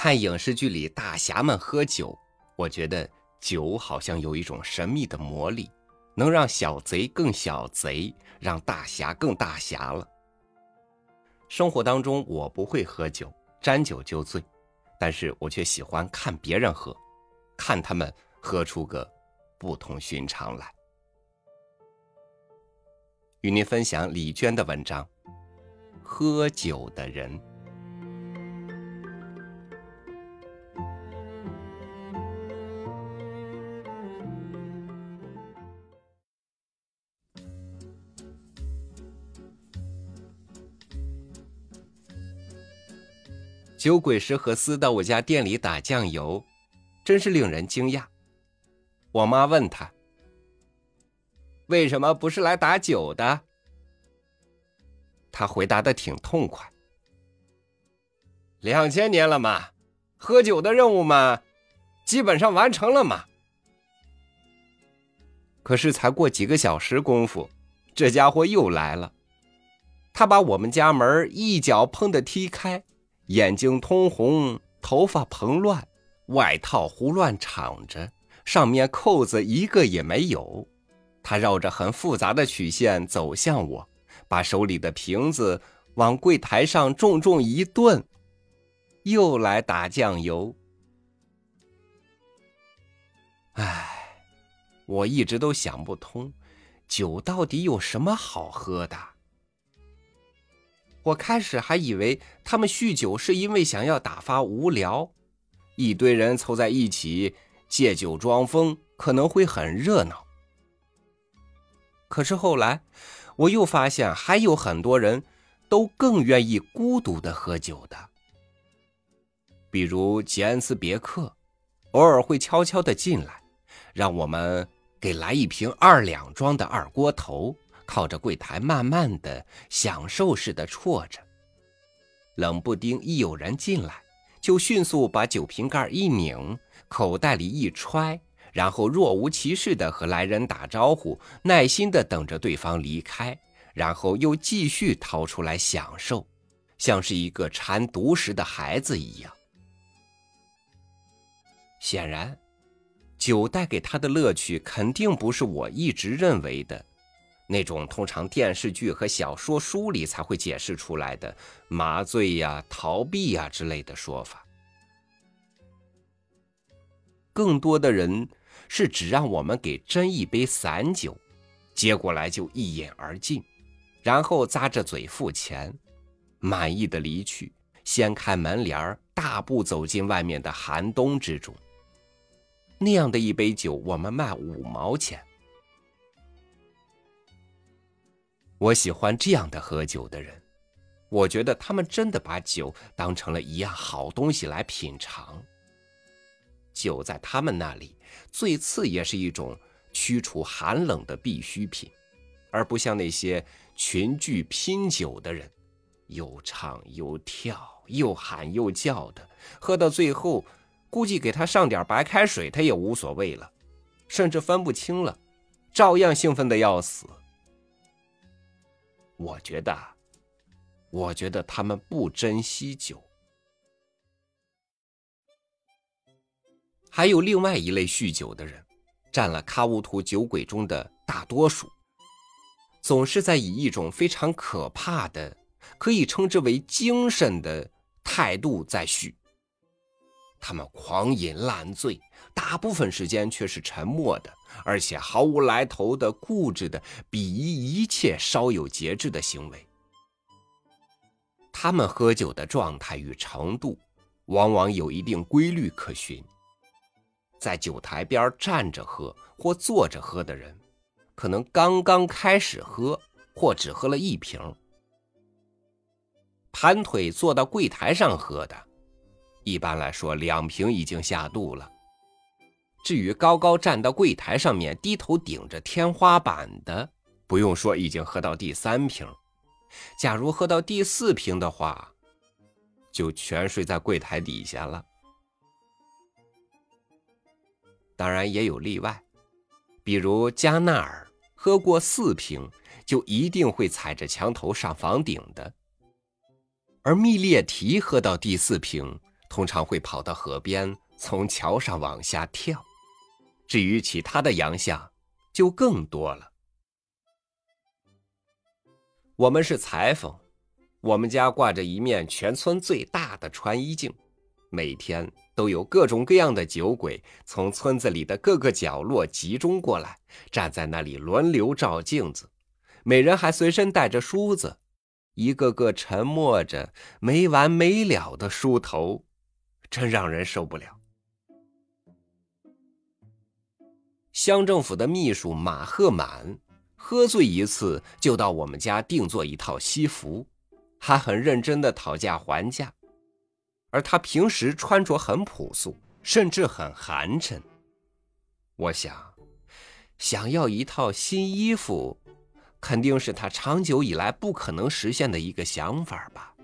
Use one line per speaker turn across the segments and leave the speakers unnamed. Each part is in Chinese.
看影视剧里大侠们喝酒，我觉得酒好像有一种神秘的魔力，能让小贼更小贼，让大侠更大侠了。生活当中我不会喝酒，沾酒就醉，但是我却喜欢看别人喝，看他们喝出个不同寻常来。与您分享李娟的文章《喝酒的人》。酒鬼石和斯到我家店里打酱油，真是令人惊讶。我妈问他：“为什么不是来打酒的？”他回答的挺痛快：“两千年了嘛，喝酒的任务嘛，基本上完成了嘛。”可是才过几个小时功夫，这家伙又来了，他把我们家门一脚砰的踢开。眼睛通红，头发蓬乱，外套胡乱敞着，上面扣子一个也没有。他绕着很复杂的曲线走向我，把手里的瓶子往柜台上重重一顿，又来打酱油。唉，我一直都想不通，酒到底有什么好喝的？我开始还以为他们酗酒是因为想要打发无聊，一堆人凑在一起借酒装疯，可能会很热闹。可是后来，我又发现还有很多人都更愿意孤独的喝酒的，比如杰恩斯别克，偶尔会悄悄的进来，让我们给来一瓶二两装的二锅头。靠着柜台，慢慢的享受似的啜着。冷不丁一有人进来，就迅速把酒瓶盖一拧，口袋里一揣，然后若无其事的和来人打招呼，耐心的等着对方离开，然后又继续掏出来享受，像是一个馋独食的孩子一样。显然，酒带给他的乐趣肯定不是我一直认为的。那种通常电视剧和小说书里才会解释出来的麻醉呀、逃避呀之类的说法，更多的人是只让我们给斟一杯散酒，接过来就一饮而尽，然后咂着嘴付钱，满意的离去，掀开门帘大步走进外面的寒冬之中。那样的一杯酒，我们卖五毛钱。我喜欢这样的喝酒的人，我觉得他们真的把酒当成了一样好东西来品尝。酒在他们那里，最次也是一种驱除寒冷的必需品，而不像那些群聚拼酒的人，又唱又跳，又喊又叫的，喝到最后，估计给他上点白开水，他也无所谓了，甚至分不清了，照样兴奋的要死。我觉得，我觉得他们不珍惜酒。还有另外一类酗酒的人，占了喀乌图酒鬼中的大多数，总是在以一种非常可怕的、可以称之为精神的态度在酗。他们狂饮烂醉，大部分时间却是沉默的，而且毫无来头的、固执的鄙夷一切稍有节制的行为。他们喝酒的状态与程度，往往有一定规律可循。在酒台边站着喝或坐着喝的人，可能刚刚开始喝，或只喝了一瓶；盘腿坐到柜台上喝的。一般来说，两瓶已经下肚了。至于高高站到柜台上面，低头顶着天花板的，不用说，已经喝到第三瓶。假如喝到第四瓶的话，就全睡在柜台底下了。当然也有例外，比如加纳尔喝过四瓶，就一定会踩着墙头上房顶的；而密列提喝到第四瓶。通常会跑到河边，从桥上往下跳。至于其他的洋相，就更多了。我们是裁缝，我们家挂着一面全村最大的穿衣镜，每天都有各种各样的酒鬼从村子里的各个角落集中过来，站在那里轮流照镜子，每人还随身带着梳子，一个个沉默着，没完没了的梳头，真让人受不了。乡政府的秘书马赫满。喝醉一次就到我们家定做一套西服，还很认真的讨价还价。而他平时穿着很朴素，甚至很寒碜。我想，想要一套新衣服，肯定是他长久以来不可能实现的一个想法吧。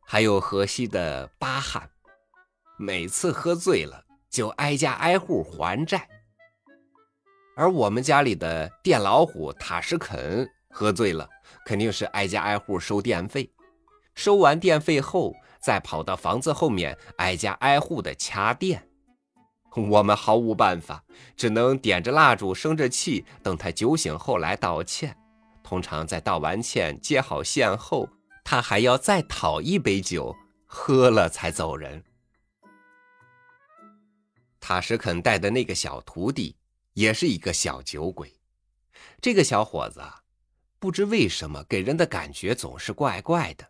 还有河西的巴汉，每次喝醉了就挨家挨户还债。而我们家里的电老虎塔什肯喝醉了，肯定是挨家挨户收电费，收完电费后，再跑到房子后面挨家挨户的掐电。我们毫无办法，只能点着蜡烛生着气，等他酒醒后来道歉。通常在道完歉、接好线后，他还要再讨一杯酒，喝了才走人。塔什肯带的那个小徒弟。也是一个小酒鬼，这个小伙子不知为什么给人的感觉总是怪怪的，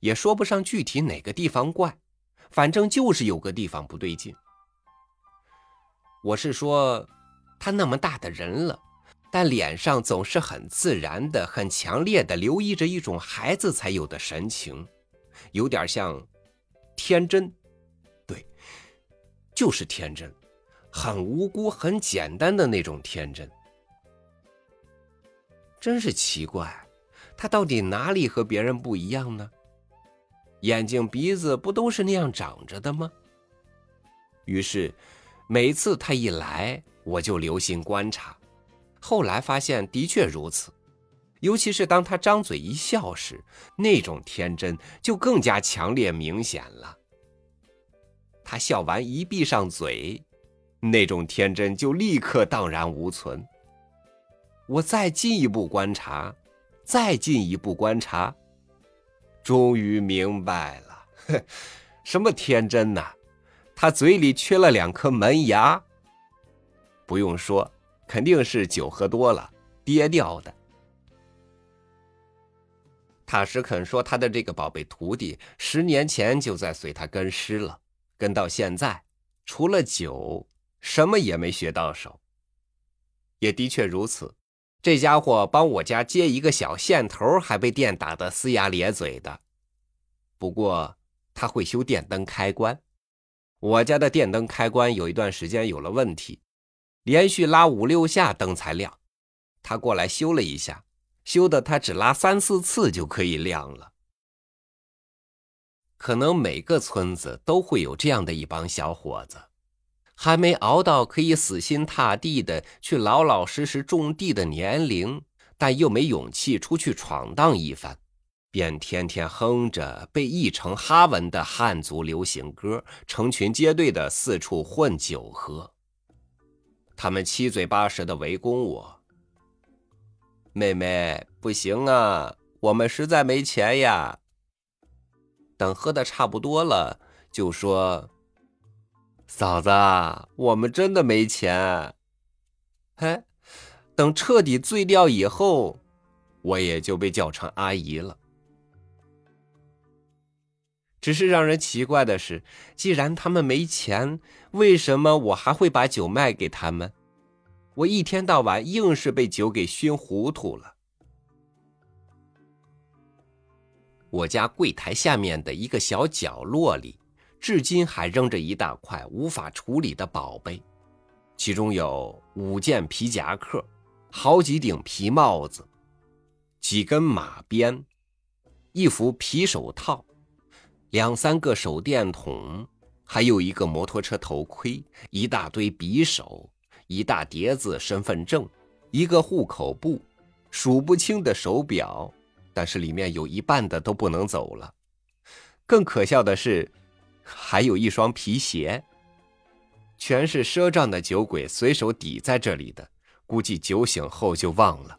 也说不上具体哪个地方怪，反正就是有个地方不对劲。我是说，他那么大的人了，但脸上总是很自然的、很强烈的流溢着一种孩子才有的神情，有点像天真，就是天真。很无辜、很简单的那种天真，真是奇怪，他到底哪里和别人不一样呢？眼睛、鼻子不都是那样长着的吗？于是，每次他一来，我就留心观察，后来发现的确如此，尤其是当他张嘴一笑时，那种天真就更加强烈明显了。他笑完一闭上嘴。那种天真就立刻荡然无存。我再进一步观察，再进一步观察，终于明白了，什么天真呐？他嘴里缺了两颗门牙。不用说，肯定是酒喝多了跌掉的。塔什肯说，他的这个宝贝徒弟十年前就在随他跟师了，跟到现在，除了酒。什么也没学到手，也的确如此。这家伙帮我家接一个小线头，还被电打得龇牙咧嘴的。不过他会修电灯开关，我家的电灯开关有一段时间有了问题，连续拉五六下灯才亮。他过来修了一下，修的他只拉三四次就可以亮了。可能每个村子都会有这样的一帮小伙子。还没熬到可以死心塌地的去老老实实种地的年龄，但又没勇气出去闯荡一番，便天天哼着被译成哈文的汉族流行歌，成群结队的四处混酒喝。他们七嘴八舌的围攻我：“妹妹，不行啊，我们实在没钱呀。”等喝的差不多了，就说。嫂子，我们真的没钱。嘿，等彻底醉掉以后，我也就被叫成阿姨了。只是让人奇怪的是，既然他们没钱，为什么我还会把酒卖给他们？我一天到晚硬是被酒给熏糊涂了。我家柜台下面的一个小角落里。至今还扔着一大块无法处理的宝贝，其中有五件皮夹克、好几顶皮帽子、几根马鞭、一副皮手套、两三个手电筒，还有一个摩托车头盔、一大堆匕首、一大叠子身份证、一个户口簿、数不清的手表，但是里面有一半的都不能走了。更可笑的是，还有一双皮鞋，全是赊账的酒鬼随手抵在这里的，估计酒醒后就忘了。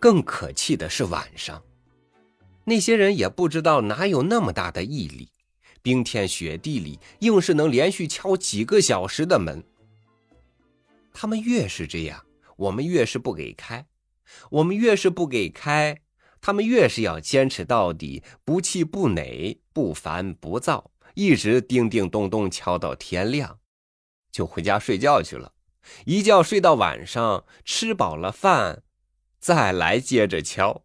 更可气的是晚上，那些人也不知道哪有那么大的毅力，冰天雪地里硬是能连续敲几个小时的门。他们越是这样，我们越是不给开；我们越是不给开。他们越是要坚持到底，不气不馁，不烦不躁，一直叮叮咚咚敲到天亮，就回家睡觉去了。一觉睡到晚上，吃饱了饭，再来接着敲。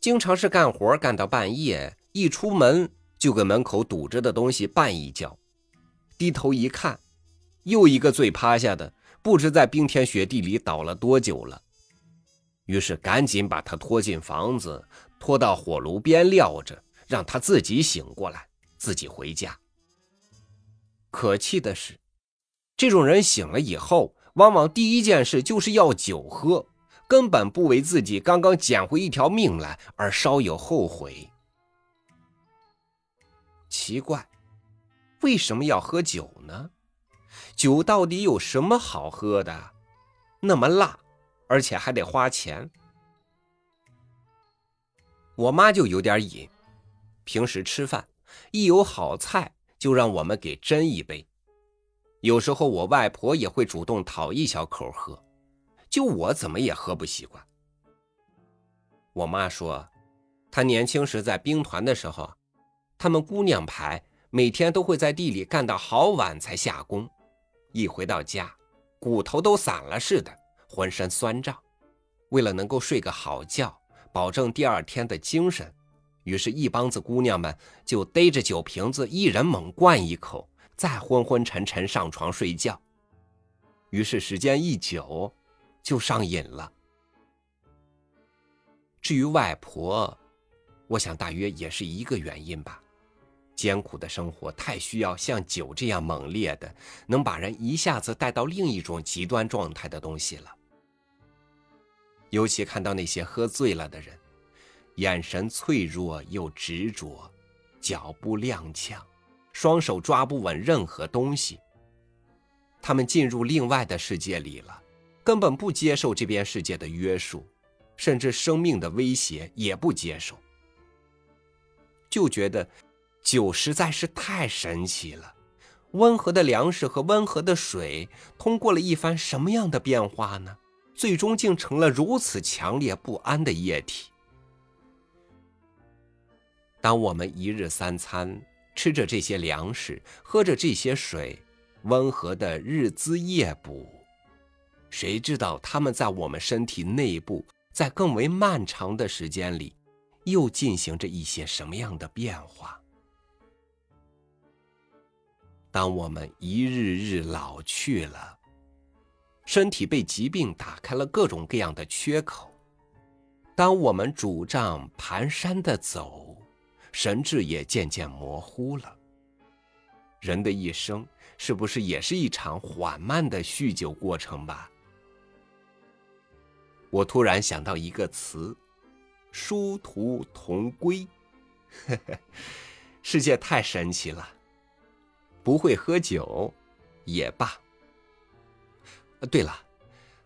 经常是干活干到半夜，一出门就给门口堵着的东西绊一跤，低头一看，又一个醉趴下的，不知在冰天雪地里倒了多久了。于是赶紧把他拖进房子，拖到火炉边撂着，让他自己醒过来，自己回家。可气的是，这种人醒了以后，往往第一件事就是要酒喝，根本不为自己刚刚捡回一条命来而稍有后悔。奇怪，为什么要喝酒呢？酒到底有什么好喝的？那么辣。而且还得花钱。我妈就有点瘾，平时吃饭一有好菜就让我们给斟一杯。有时候我外婆也会主动讨一小口喝，就我怎么也喝不习惯。我妈说，她年轻时在兵团的时候，他们姑娘排每天都会在地里干到好晚才下工，一回到家，骨头都散了似的。浑身酸胀，为了能够睡个好觉，保证第二天的精神，于是，一帮子姑娘们就逮着酒瓶子，一人猛灌一口，再昏昏沉沉上床睡觉。于是，时间一久，就上瘾了。至于外婆，我想大约也是一个原因吧。艰苦的生活太需要像酒这样猛烈的，能把人一下子带到另一种极端状态的东西了。尤其看到那些喝醉了的人，眼神脆弱又执着，脚步踉跄，双手抓不稳任何东西。他们进入另外的世界里了，根本不接受这边世界的约束，甚至生命的威胁也不接受，就觉得酒实在是太神奇了。温和的粮食和温和的水，通过了一番什么样的变化呢？最终竟成了如此强烈不安的液体。当我们一日三餐吃着这些粮食，喝着这些水，温和的日滋夜补，谁知道他们在我们身体内部，在更为漫长的时间里，又进行着一些什么样的变化？当我们一日日老去了。身体被疾病打开了各种各样的缺口。当我们拄杖蹒跚的走，神志也渐渐模糊了。人的一生是不是也是一场缓慢的酗酒过程吧？我突然想到一个词：殊途同归。世界太神奇了，不会喝酒也罢。对了，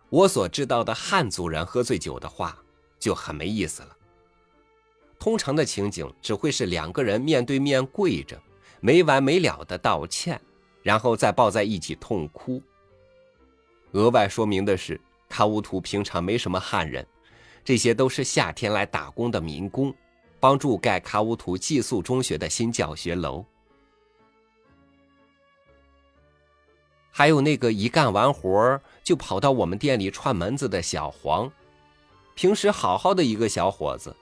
我所知道的汉族人喝醉酒的话就很没意思了。通常的情景只会是两个人面对面跪着，没完没了的道歉，然后再抱在一起痛哭。额外说明的是，卡乌图平常没什么汉人，这些都是夏天来打工的民工，帮助盖卡乌图寄宿中学的新教学楼。还有那个一干完活就跑到我们店里串门子的小黄，平时好好的一个小伙子，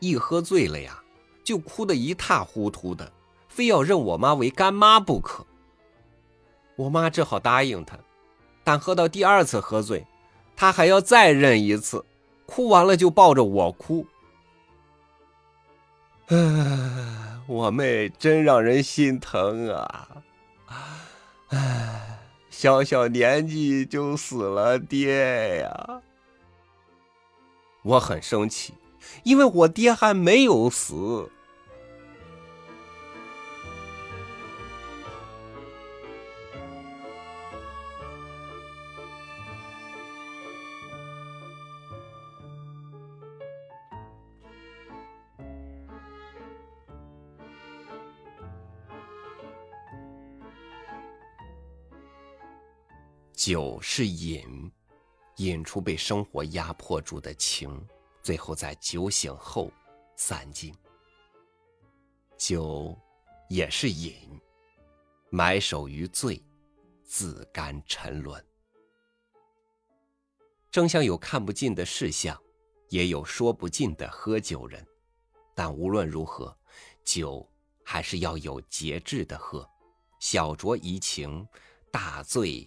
一喝醉了呀，就哭得一塌糊涂的，非要认我妈为干妈不可。我妈只好答应他，但喝到第二次喝醉，他还要再认一次，哭完了就抱着我哭。唉，我妹真让人心疼啊！唉。小小年纪就死了爹呀！我很生气，因为我爹还没有死。酒是瘾，引出被生活压迫住的情，最后在酒醒后散尽。酒也是饮，埋首于醉，自甘沉沦。正像有看不尽的事项，也有说不尽的喝酒人。但无论如何，酒还是要有节制的喝，小酌怡情，大醉。